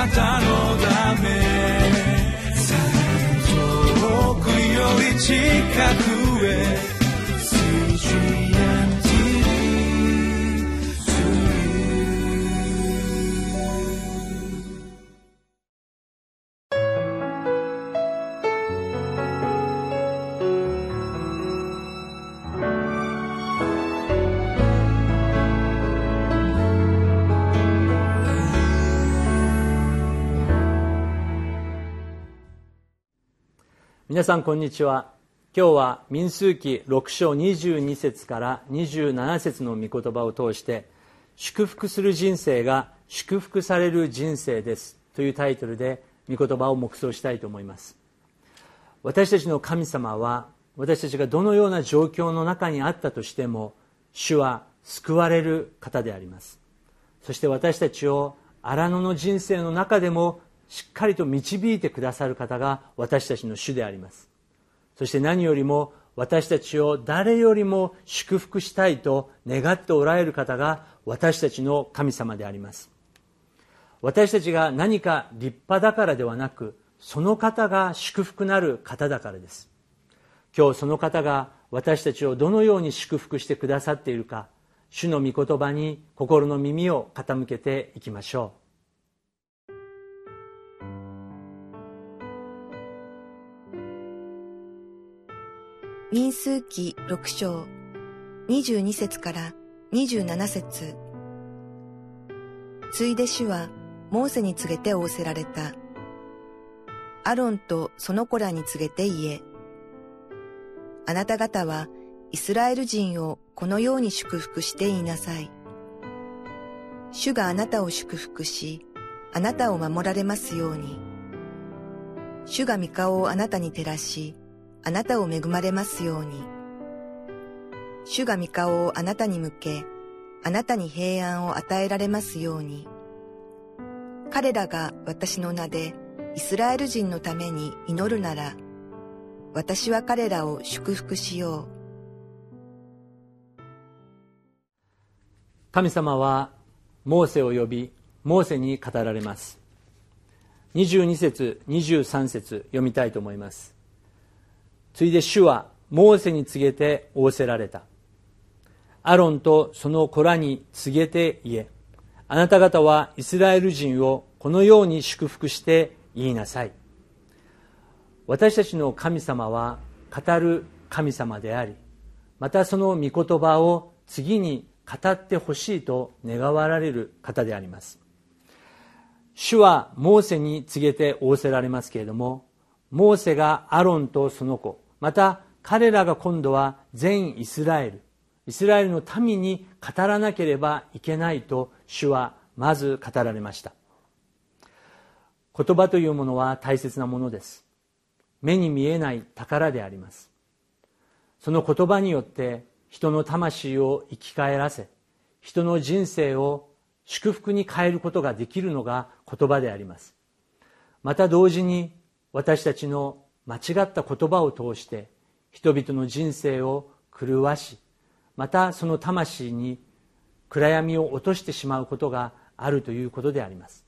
なたのため。遠くより近く。皆さんこんにちは。今日は民数記6章22節から27節の御言葉を通して祝福する人生が祝福される人生です。というタイトルで御言葉を黙想したいと思います。私たちの神様は私たちがどのような状況の中にあったとしても主は救われる方であります。そして私たちを荒野の人生の中でもしっかりと導いてくださる方が私たちの主であります。そして何よりも私たちを誰よりも祝福したいと願っておられる方が私たちの神様であります。私たちが何か立派だからではなくその方が祝福なる方だからです。今日その方が私たちをどのように祝福してくださっているか主の御言葉に心の耳を傾けていきましょう。民数記六章22節から27節ついで主はモーセに告げて仰せられた。アロンとその子らに告げて言え。あなた方はイスラエル人をこのように祝福して言いなさい。主があなたを祝福し、あなたを守られますように。主が御顔をあなたに照らし、あなたを恵まれますように。主が御顔をあなたに向け、あなたに平安を与えられますように。彼らが私の名でイスラエル人のために祈るなら、私は彼らを祝福しよう。神様はモーセを呼び、モーセに語られます。22節、23節読みたいと思います。ついで主はモーセに告げて仰せられた。アロンとその子らに告げて言え。あなた方はイスラエル人をこのように祝福して言いなさい。私たちの神様は語る神様でありまたその御言葉を次に語ってほしいと願われる方であります。主はモーセに告げて仰せられますけれどもモーセがアロンとその子また彼らが今度は全イスラエル。イスラエルの民に語らなければいけないと主はまず語られました。言葉というものは大切なものです。目に見えない宝であります。その言葉によって人の魂を生き返らせ人の人生を祝福に変えることができるのが言葉であります。また同時に私たちの間違った言葉を通して人々の人生を狂わしまたその魂に暗闇を落としてしまうことがあるということであります。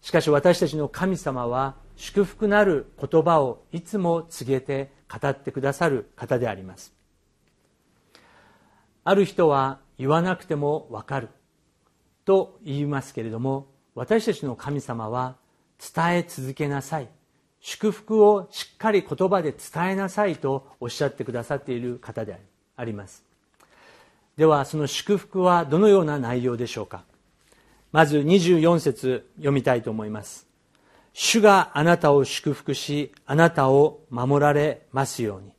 しかし私たちの神様は祝福なる言葉をいつも告げて語ってくださる方であります。ある人は言わなくてもわかると言いますけれども私たちの神様は伝え続けなさい。祝福をしっかり言葉で伝えなさいとおっしゃってくださっている方であります。ではその祝福はどのような内容でしょうか。まず24節読みたいと思います。主があなたを祝福しあなたを守られますように。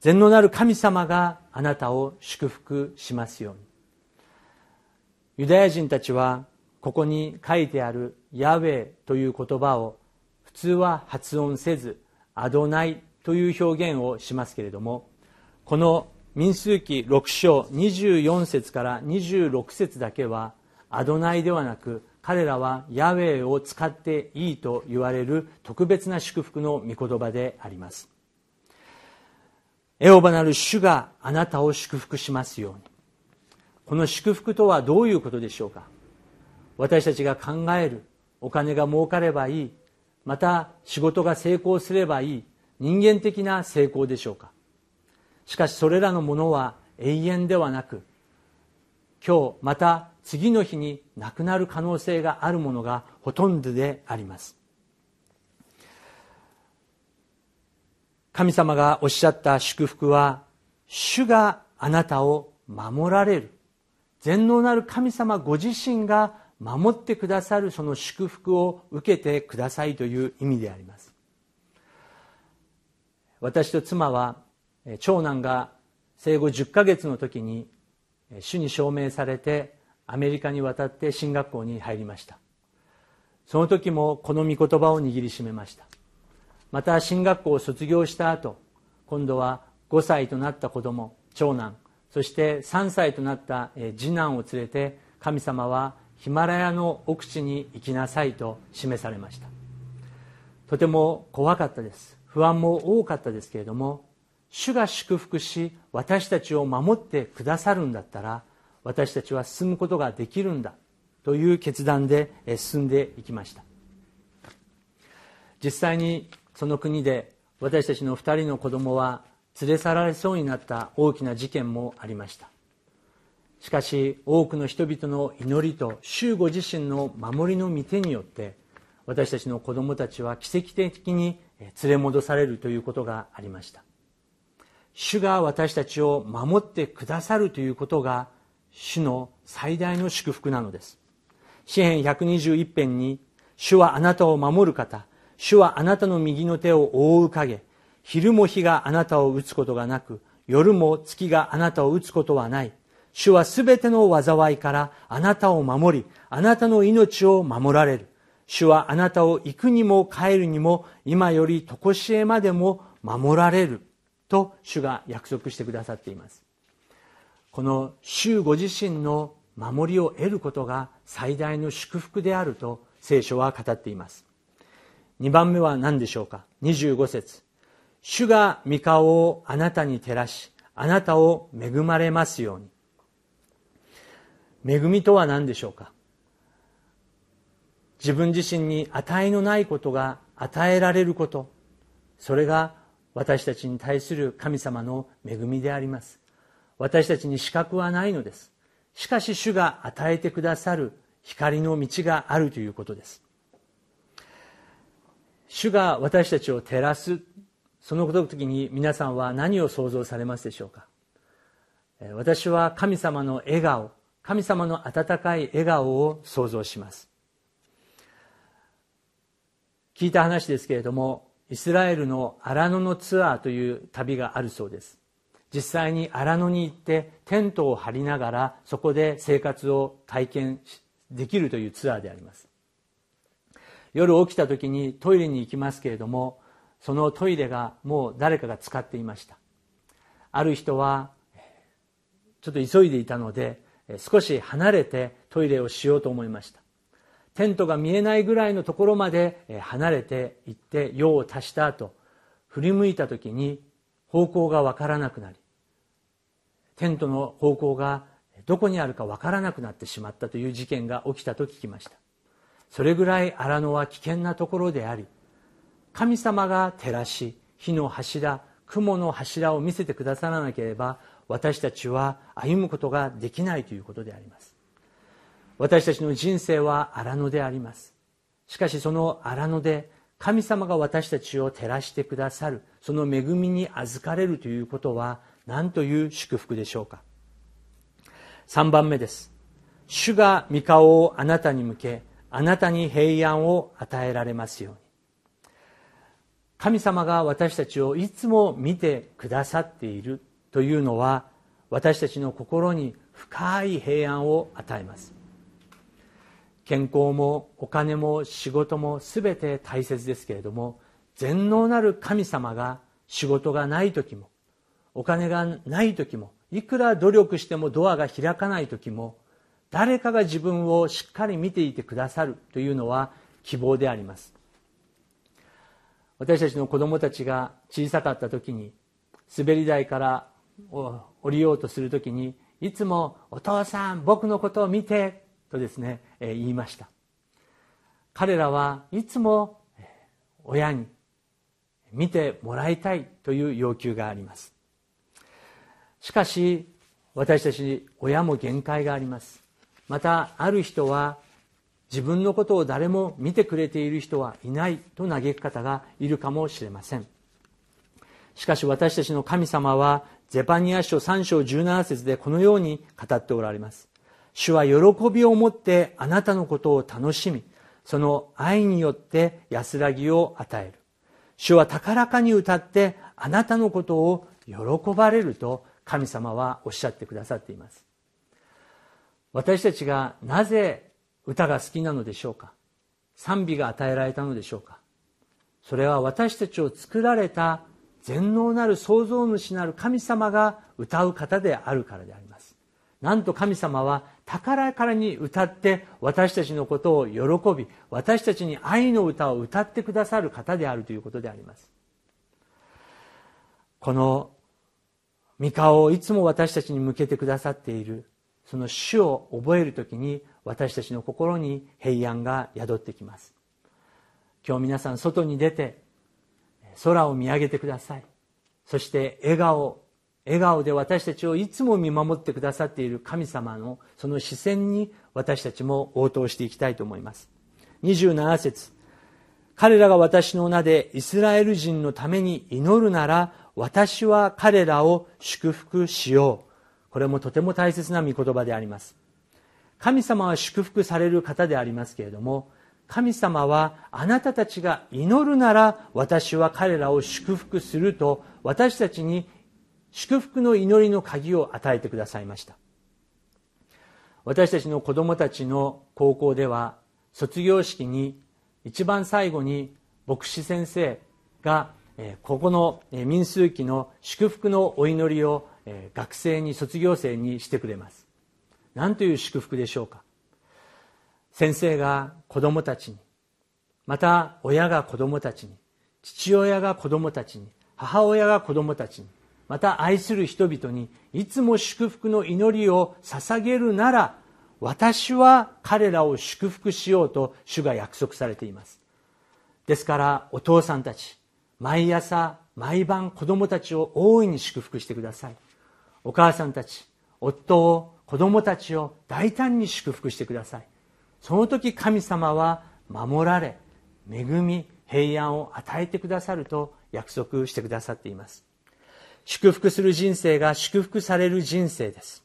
善のなる神様があなたを祝福しますように。ユダヤ人たちはここに書いてあるヤウェという言葉を通は発音せずアドナイという表現をしますけれどもこの民数記6章24節から26節だけはアドナイではなく彼らはヤウェイを使っていいと言われる特別な祝福の御言葉であります。エオバなる主があなたを祝福しますように。この祝福とはどういうことでしょうか？私たちが考えるお金が儲かればいいまた仕事が成功すればいい人間的な成功でしょうか。しかしそれらのものは永遠ではなく今日また次の日になくなる可能性があるものがほとんどであります。神様がおっしゃった祝福は主があなたを守られる全能なる神様ご自身が守ってくださるその祝福を受けてくださいという意味であります。私と妻は長男が生後10ヶ月の時に主に証明されてアメリカに渡って進学校に入りました。その時もこの御言葉を握りしめました。また進学校を卒業した後今度は5歳となった子供長男そして3歳となった次男を連れて神様はヒマラヤの奥地に行きなさいと示されました。とても怖かったです。不安も多かったですけれども主が祝福し私たちを守ってくださるんだったら私たちは進むことができるんだという決断で進んでいきました。実際にその国で私たちの2人の子供は連れ去られそうになった大きな事件もありました。しかし多くの人々の祈りと主ご自身の守りの御手によって私たちの子供たちは奇跡的に連れ戻されるということがありました。主が私たちを守ってくださるということが主の最大の祝福なのです。詩編121編に主はあなたを守る方主はあなたの右の手を覆う影昼も日があなたを打つことがなく夜も月があなたを打つことはない。主はすべての災いからあなたを守り、あなたの命を守られる。主はあなたを行くにも帰るにも、今より常しえまでも守られる。と主が約束してくださっています。この主ご自身の守りを得ることが最大の祝福であると聖書は語っています。2番目は何でしょうか ?25 節主が御顔をあなたに照らし、あなたを恵まれますように。恵みとは何でしょうか？自分自身に値のないことが与えられること。それが私たちに対する神様の恵みであります。私たちに資格はないのです。しかし主が与えてくださる光の道があるということです。主が私たちを照らす。その時に皆さんは何を想像されますでしょうか？私は神様の笑顔。神様の温かい笑顔を想像します。聞いた話ですけれどもイスラエルの荒野のツアーという旅があるそうです。実際に荒野に行ってテントを張りながらそこで生活を体験できるというツアーであります。夜起きた時にトイレに行きますけれどもそのトイレがもう誰かが使っていました。ある人はちょっと急いでいたので少し離れてトイレをしようと思いました。テントが見えないぐらいのところまで離れていって用を足した後振り向いた時に方向が分からなくなりテントの方向がどこにあるか分からなくなってしまったという事件が起きたと聞きました。それぐらい荒野は危険なところであり神様が照らし火の柱雲の柱を見せてくださらなければ私たちは歩むことができないということであります。私たちの人生は荒野であります。しかしその荒野で神様が私たちを照らしてくださるその恵みに預かれるということは何という祝福でしょうか。3番目です。主が御顔をあなたに向けあなたに平安を与えられますように。神様が私たちをいつも見てくださっている。というのは私たちの心に深い平安を与えます。健康もお金も仕事も全て大切ですけれども全能なる神様が仕事がない時もお金がない時もいくら努力してもドアが開かない時も誰かが自分をしっかり見ていてくださるというのは希望であります。私たちの子供たちが小さかった時に滑り台からを降りようとする時にいつも「お父さん僕のことを見て」とですね言いました。彼らはいつも親に見てもらいたいという要求があります。しかし私たち親も限界があります。またある人は自分のことを誰も見てくれている人はいないと嘆く方がいるかもしれません。しかし私たちの神様はゼパニア書3章17節でこのように語っておられます。主は喜びを持ってあなたのことを楽しみその愛によって安らぎを与える。主は高らかに歌ってあなたのことを喜ばれると神様はおっしゃってくださっています。私たちがなぜ歌が好きなのでしょうか？賛美が与えられたのでしょうか？それは私たちを作られた全能なる創造主なる神様が歌う方であるからであります。なんと神様は高らに歌って私たちのことを喜び私たちに愛の歌を歌ってくださる方であるということであります。この御顔をいつも私たちに向けてくださっているその主を覚える時に私たちの心に平安が宿ってきます。今日皆さん外に出て空を見上げてください。そして笑顔。笑顔で私たちをいつも見守ってくださっている神様のその視線に私たちも応答していきたいと思います。27節。彼らが私の名でイスラエル人のために祈るなら私は彼らを祝福しよう。これもとても大切な御言葉であります。神様は祝福される方でありますけれども神様はあなたたちが祈るなら私は彼らを祝福すると私たちに祝福の祈りの鍵を与えてくださいました。私たちの子供たちの高校では卒業式に一番最後に牧師先生がここの民数記の祝福のお祈りを学生に卒業生にしてくれます。何という祝福でしょうか？先生が子供たちにまた親が子供たちに父親が子供たちに母親が子供たちにまた愛する人々にいつも祝福の祈りを捧げるなら私は彼らを祝福しようと主が約束されています。ですからお父さんたち毎朝毎晩子供たちを大いに祝福してください。お母さんたち夫を子供たちを大胆に祝福してください。その時神様は守られ恵み平安を与えてくださると約束してくださっています。祝福する人生が祝福される人生です。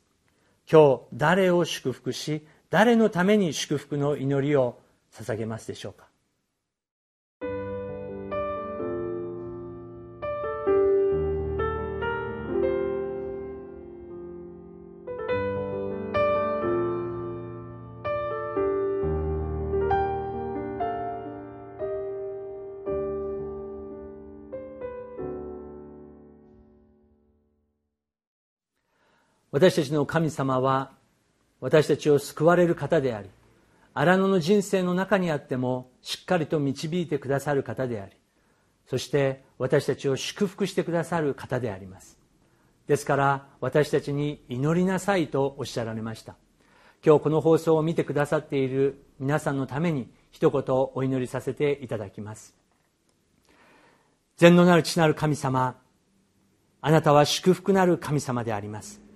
今日誰を祝福し誰のために祝福の祈りを捧げますでしょうか？私たちの神様は私たちを救われる方であり荒野の人生の中にあってもしっかりと導いてくださる方でありそして私たちを祝福してくださる方であります。ですから私たちに祈りなさいとおっしゃられました。今日この放送を見てくださっている皆さんのために一言お祈りさせていただきます。全能なる父なる神様あなたは祝福なる神様であります。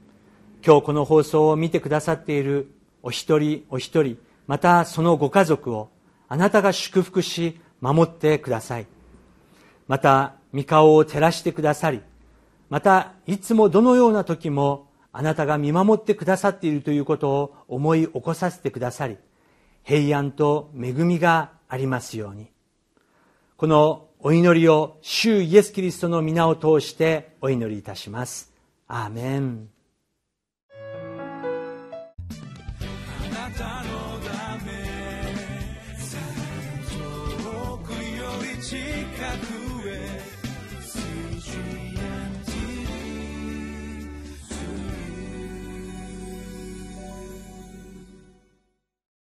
今日この放送を見てくださっているお一人お一人またそのご家族をあなたが祝福し守ってください。また御顔を照らしてくださりまたいつもどのような時もあなたが見守ってくださっているということを思い起こさせてくださり平安と恵みがありますように。このお祈りを主イエス・キリストの皆を通してお祈りいたします。アーメン。